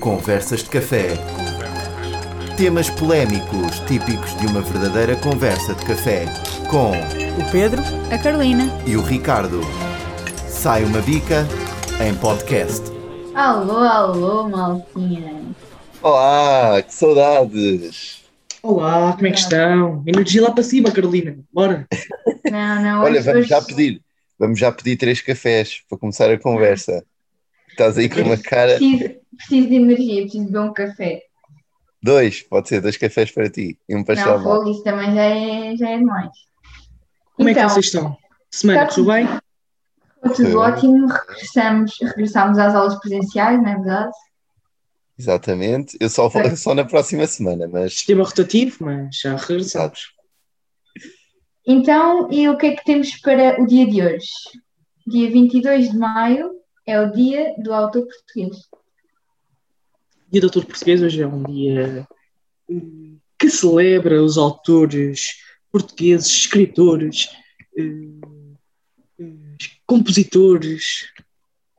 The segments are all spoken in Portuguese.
Conversas de café. Temas polémicos típicos de uma verdadeira conversa de café. Com O Pedro, A Carolina. e o Ricardo. Sai uma bica em podcast. Alô, alô, maltinha. Olá, que saudades! olá, como é que estão? Energia lá para cima, Carolina, bora. Não, não, Olha, vamos hoje- já pedir, vamos já pedir três cafés para começar a conversa. Estás aí com uma cara. Preciso, preciso de energia, preciso de um café. Dois, pode ser, dois cafés para ti e um pastel Não, fogo, isso também já é, já é demais. Como é que Então, vocês estão? Semana, tudo bem? Tudo ótimo, regressamos, regressamos às aulas presenciais, não é verdade? Exatamente. Eu só, vou- só na próxima semana, mas Sistema rotativo, mas já regressamos. Então, e o que é que temos para o dia de hoje? Dia 22 de maio é o dia do autor português. Dia do autor português hoje é um dia hum, que celebra os autores portugueses, escritores, hum, hum, compositores,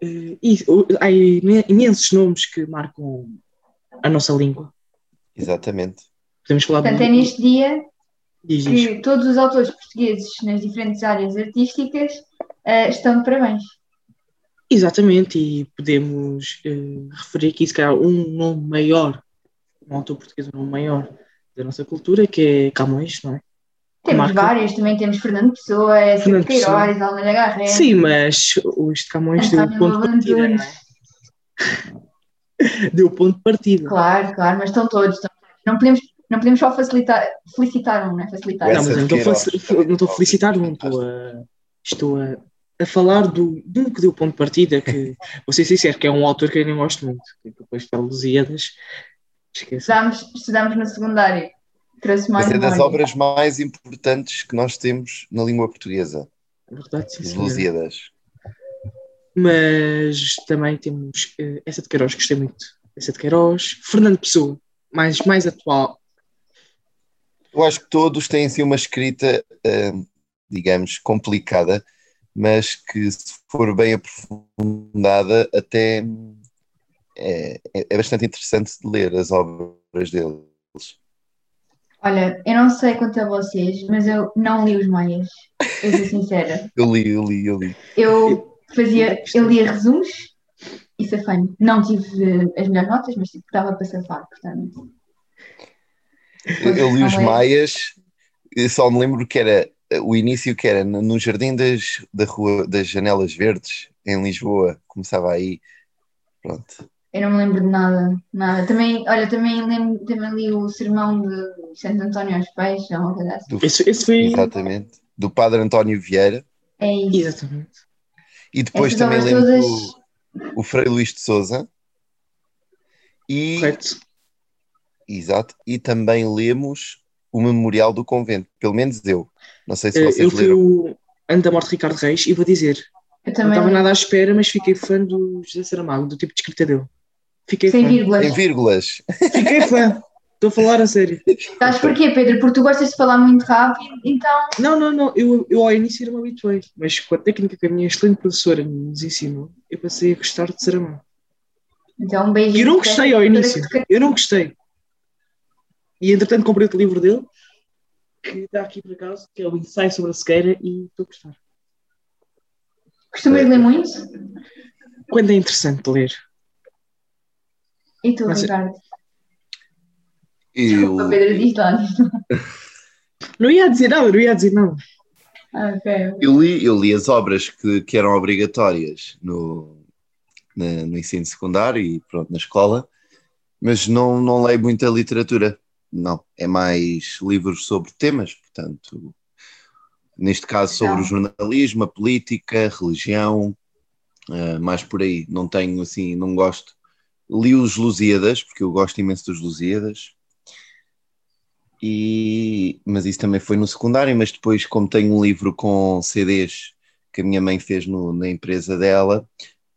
e há imen- imensos nomes que marcam a nossa língua. exatamente. Podemos falar Portanto, é neste dia Diz, diz. que todos os autores portugueses nas diferentes áreas artísticas eh, estão de parabéns. Exatamente, e podemos eh, referir aqui, se calhar, um nome maior, um autor português, um nome maior da nossa cultura, que é Camões, não é? Temos Marca. vários, também temos Fernando Pessoa, Sérgio Fernando Pessoa. Queiroz, Almeida Garré, Sim, mas este Camões deu o ponto de partida, não é? Deu o ponto de partida. Claro, claro, mas estão todos. estão todos. Não podemos, não podemos só facilitar, felicitar um, não é? Facilitar. Não, mas eu não de estou a felicitar, não estou a, estou a, a falar do, de um que deu o ponto de partida, que vou ser sincero, que é um autor que eu nem gosto muito, que depois de Lusíadas. Estudamos, estudamos no secundário. Trouxe mais Mas é das obras mais importantes que nós temos na língua portuguesa, É verdade, sim. Lusíadas. Mas também temos eh, essa de Queiroz, gostei muito. Essa de Queiroz, Fernando Pessoa, mais, mais atual. Eu acho que todos têm assim uma escrita, hum, digamos, complicada, mas que se for bem aprofundada, até é, é- é bastante interessante de ler as obras deles. Olha, eu não sei quanto a vocês, mas eu não li os Maias. Eu sou sincera. Eu li, eu li, eu li. Eu fazia, eu lia resumos e safei Não tive as melhores notas, mas tipo, estava para safar, portanto. Eu, eu li os é? Maias, e só me lembro que era o início que era no Jardim das, da rua, das Janelas Verdes, em Lisboa, começava aí. Pronto. Eu não me lembro de nada, nada. Também, olha, também lembro, também li o sermão de Santo António aos Peixes, ou uma coisa assim. Do- Esse, esse foi. exatamente. Do Padre António Vieira. É isso. Exatamente. E depois Essas também lembro todas- o, o Frei Luís de Souza. E, Correto. exato, e também lemos o Memorial do Convento, pelo menos eu. Não sei se Eh, vocês eu fui leram. o ano da morte de Ricardo Reis e vou dizer, Eu não também estava li. nada à espera, mas fiquei fã do José Saramago, do tipo de escrita dele. Fiquei Sem fã. vírgulas. Em vírgulas. Fiquei fã. Estou a falar a sério. Sabes porquê, Pedro? Porque tu gostas de falar muito rápido, então. Não, não, não. Eu, eu ao início não me habituei, mas com a técnica que a minha excelente professora nos ensinou, eu passei a gostar de Saramago. Então, um beijo. E eu não gostei ao início. Eu não gostei. E entretanto comprei outro livro dele, que está aqui por acaso, que é o Ensaio sobre a Cegueira, e estou a gostar. Costumas ler muito? Quando é interessante ler. E tu, Mas- Ricardo? Eu, O Pedro diz lá. Não ia dizer nada, não ia dizer nada. Ah, ok. eu, li, eu li as obras que, que eram obrigatórias no, na- no ensino secundário e pronto, na escola, mas não, não leio muita literatura. Não, é mais livros sobre temas, portanto, neste caso sobre o jornalismo, a política, a religião, eh, mais por aí. Não tenho assim, não gosto. Li os Lusíadas, porque eu gosto imenso dos Lusíadas. E, mas isso também foi no secundário, mas depois, como tenho um livro com CDs que a minha mãe fez no- na empresa dela,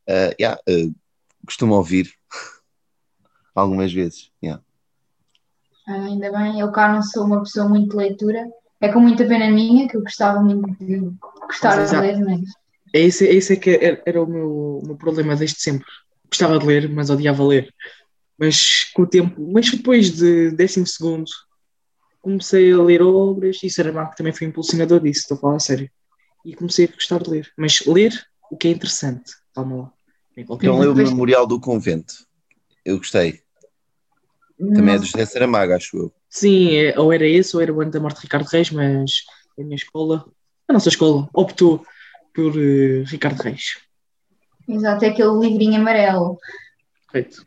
eh, yeah, eh, costumo ouvir algumas vezes. yeah. Ainda bem, eu cá não sou uma pessoa muito de leitura. É com muita pena minha, que eu gostava muito de gostar de ler, mas É esse, é esse é que era, era o meu, o meu problema desde sempre. gostava de ler, mas odiava ler. Mas com o tempo, mas depois de décimo segundo, comecei a ler obras e Saramago também foi impulsionador disso, estou a falar a sério. E comecei a gostar de ler. Mas ler o que é interessante, calma lá. Então leu o Memorial do Convento. Eu gostei. Também é do José Saramago, acho eu. Sim, é- ou era esse ou era o ano da morte de Ricardo Reis, mas a minha escola, a nossa escola, optou por eh, Ricardo Reis. Exato, é aquele livrinho amarelo. Perfeito.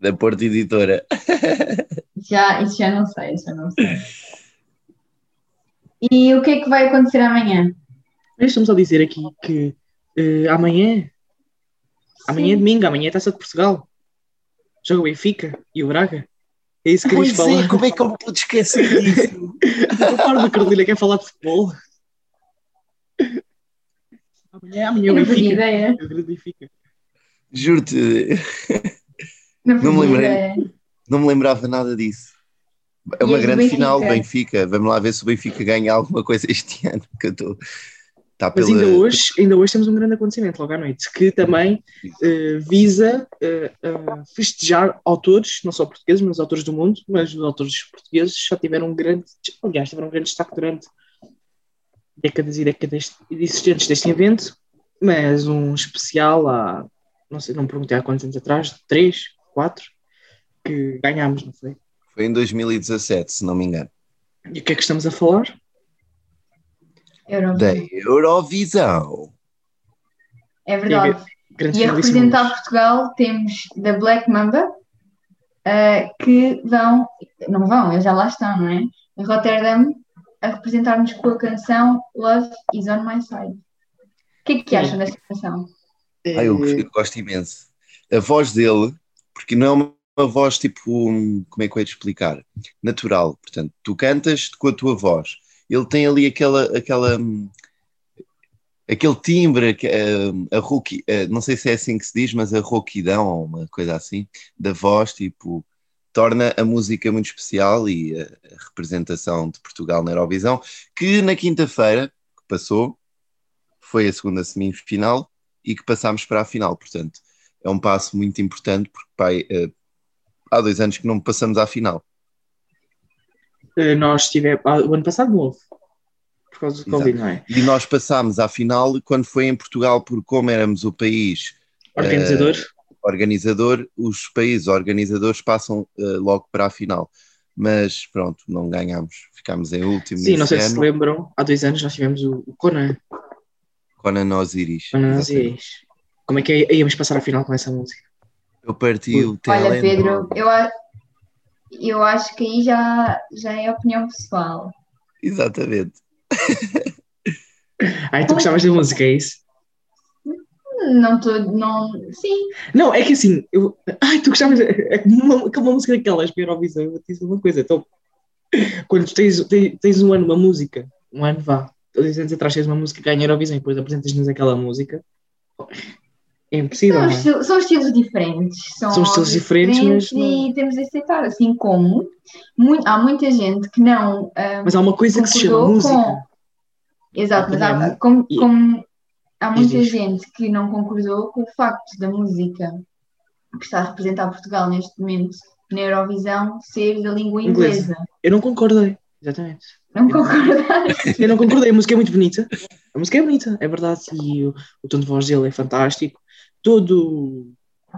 Da Porta Editora. Já, isso já não sei, isso já não sei. E o que é que vai acontecer amanhã? Estamos a dizer aqui que eh, amanhã, amanhã é Sim. domingo, amanhã é Taça de Portugal. Joga o Benfica e o Braga. É isso que querias Pois falar. é, como é que eu me pude esquecer disso? A parte da Carolina quer falar de futebol. Amanhã, amanhã é Eu Benfica. ideia. É. Juro-te, Não Não me lembrei. ideia. não me lembrava nada disso. É E uma do grande Benfica? final do Benfica. Vamos lá ver se o Benfica ganha alguma coisa este ano. Que eu estou. Está Mas pela... ainda hoje, ainda hoje temos um grande acontecimento, logo à noite, que também eh, visa eh, eh, festejar autores, não só portugueses, mas autores do mundo, mas os autores portugueses já tiveram um grande, aliás, tiveram um grande destaque durante décadas e décadas existentes deste evento, mas um especial há, não sei, não me perguntei há quantos anos atrás, três, quatro, que ganhámos, não foi? Foi em 2017, se não me engano. E o que é que estamos a falar? Eurovisão. Da Eurovisão. É verdade. Grande E a representar. Portugal temos da Black Mamba, eh, que vão, não vão, eles já lá estão, não é? Em Rotterdam, a representar-nos com a canção Love is on my side. O que é que acham desta canção? Ah, eu, gosto- eu gosto imenso. A voz dele, porque não é uma, uma voz tipo, um, como é que eu ia te explicar? Natural. Portanto, tu cantas com a tua voz. Ele tem ali aquela, aquela, hum, aquele timbre, que, hum, a rouqui, eh, não sei se é assim que se diz, mas a rouquidão, ou uma coisa assim, da voz, tipo, torna a música muito especial e a, a representação de Portugal na Eurovisão, que na quinta-feira que passou, foi a segunda semifinal, e que passámos para a final. Portanto, é um passo muito importante, porque pai, eh, há dois anos que não passamos à final. Eh, nós tivemos, ah, o ano passado não houve, por causa do Exato. Covid, não é? E nós passámos à final quando foi em Portugal, porque como éramos o país Organizador. organizador, os países organizadores passam eh, logo para a final. Mas pronto, não ganhámos, ficámos em último Sim, não sei se se ano, lembram, há dois anos nós tivemos o, o Conan, Conan Osiris. Conan. Aziz. Como é que é- íamos passar a final com essa música? Eu parti o Olha, telemóvel. Pedro, eu, eu acho que aí já, já é opinião pessoal. Exatamente. Ai, tu gostavas da música, é isso? Não estou, não, sim, Não, é que assim, eu, ai, tu gostavas, é uma, uma música daquelas para a Eurovisão, eu vou te dizer uma coisa, então, quando tens, tens, tens um ano uma música, um ano vá, dois anos atrás tens uma música que ganha a Eurovisão e depois apresentas-nos aquela música, é impossível, são, é? esti- são estilos diferentes. São, São estilos diferentes, mas E temos de aceitar, assim como mui- há muita gente que não. ah, Mas há uma coisa que se chama música. com- Exato, mas há, Também- como, e- como há muita diz. gente que não concordou com o facto da música que está a representar Portugal neste momento na Eurovisão ser da língua Inglesa. inglesa. Eu não concordei, exatamente. Não concordaste? Eu não concordei, a música é muito bonita. A música é bonita, é verdade. E o, o tom de voz dele é fantástico. Todo,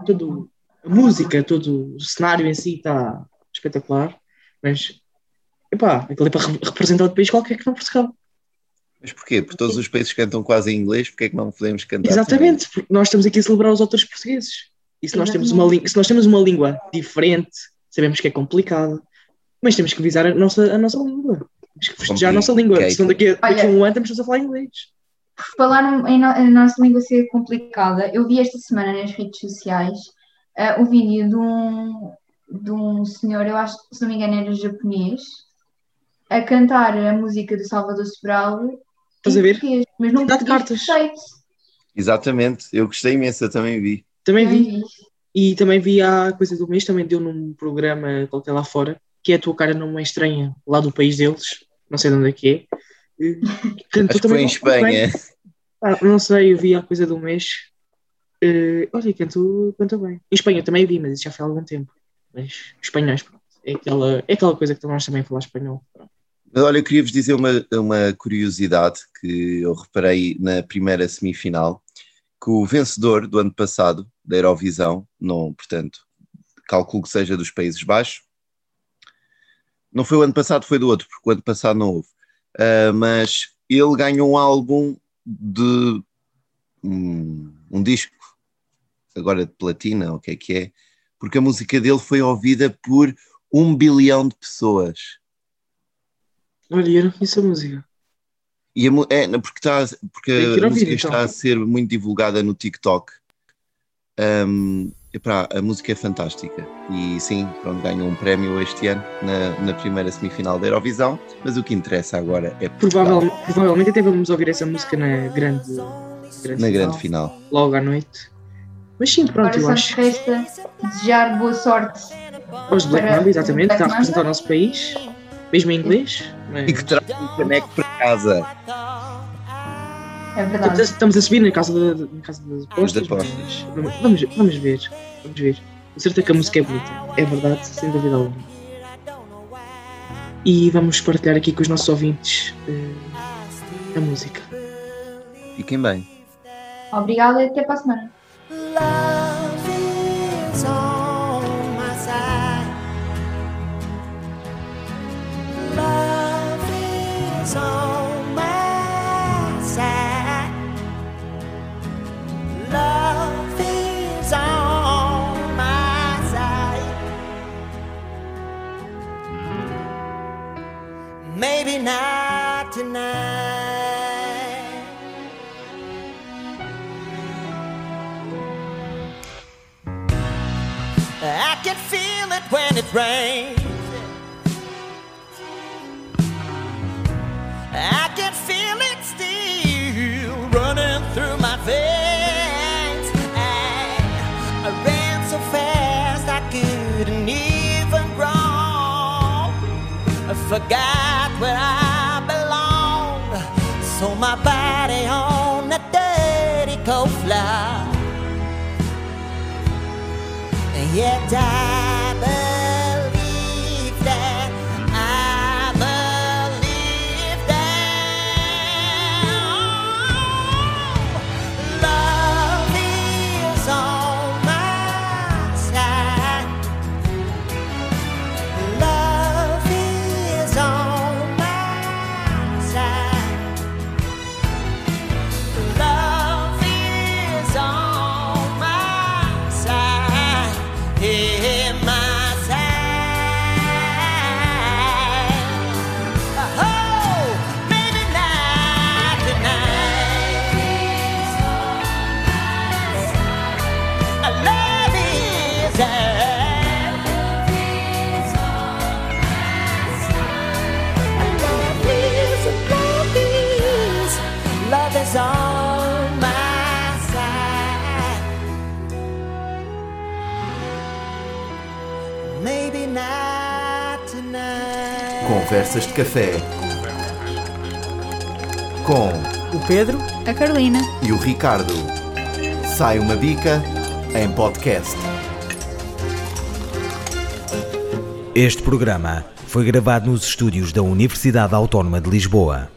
todo a música, todo o cenário em si está espetacular. Mas, epá, aquilo é para re- representar outro país qualquer que não Portugal. Mas porquê? Porque todos os países cantam quase em inglês, porque é que não podemos cantar? Exatamente, porque nós estamos aqui a celebrar os autores portugueses. E se nós, temos uma, se nós temos uma língua diferente, sabemos que é complicado, mas temos que visar a nossa, a nossa língua. Temos que festejar a nossa língua. Senão daqui a, daqui a um ano estamos todos a falar inglês. Por falar em, no- em nossa língua ser complicada, eu vi esta semana nas redes sociais ah, o vídeo de um, de um senhor, eu acho que se não me engano era japonês, a cantar a música do Salvador Sobral Estás a ver? português, mas não Dá de cartas. perfeito. Exatamente, eu gostei imenso, eu também vi. Também Também vi. vi. E também vi há coisa do mês, também deu num programa qualquer lá fora, que é a tua cara não é estranha, lá do país deles, não sei de onde é que é. Cantou Acho que foi em. Espanha. Ah, não sei, eu vi há coisa do mês. Eh, olha, canto, canto bem. Em Espanha também vi, mas isso já foi há algum tempo. Mas espanhóis, pronto. É aquela, é aquela coisa que nós também falar espanhol. Pronto. Olha, eu queria-vos dizer uma, uma curiosidade que eu reparei na primeira semifinal, que o vencedor do ano passado, da Eurovisão, não, portanto, calculo que seja dos Países Baixos, não foi o ano passado, foi do outro, porque o ano passado não houve, uh, mas ele ganhou um álbum de um, um disco, agora de platina, o que é que é, porque a música dele foi ouvida por um bilhão de pessoas. Olha, eu não conheço a música. E a, é, porque, está, porque a ouvir, música então. está a ser muito divulgada no TikTok. Um, epá, a música é fantástica. E sim, pronto, ganhou um prémio este ano na, na primeira semifinal da Eurovisão. Mas o que interessa agora é Provavelmente, provavelmente até vamos ouvir essa música na grande, grande na grande final, final. logo à noite. Mas sim, pronto, Agora eu acho. resta desejar boa sorte. Aos Black para Mamba, exatamente, Black está a representar o nosso país, mesmo em inglês. Mas... E que traz um caneco para casa É Estamos a, verdade. estamos a subir na casa, da, na casa das apostas. Vamos, vamos ver. Vamos ver. Com certeza que a música é bonita. É verdade, sem dúvida alguma. E vamos partilhar aqui com os nossos ouvintes eh, a música. Fiquem bem. Obrigada e até para a semana. Tonight. I can feel it when it rains. I can feel it still running through my veins. And I ran so fast I couldn't even crawl. I forgot where I. So my body on a dirty cold floor. And yet I Conversas de café. Com O Pedro A Carolina. e o Ricardo. Sai uma bica em podcast. Este programa foi gravado nos estúdios da Universidade Autónoma de Lisboa.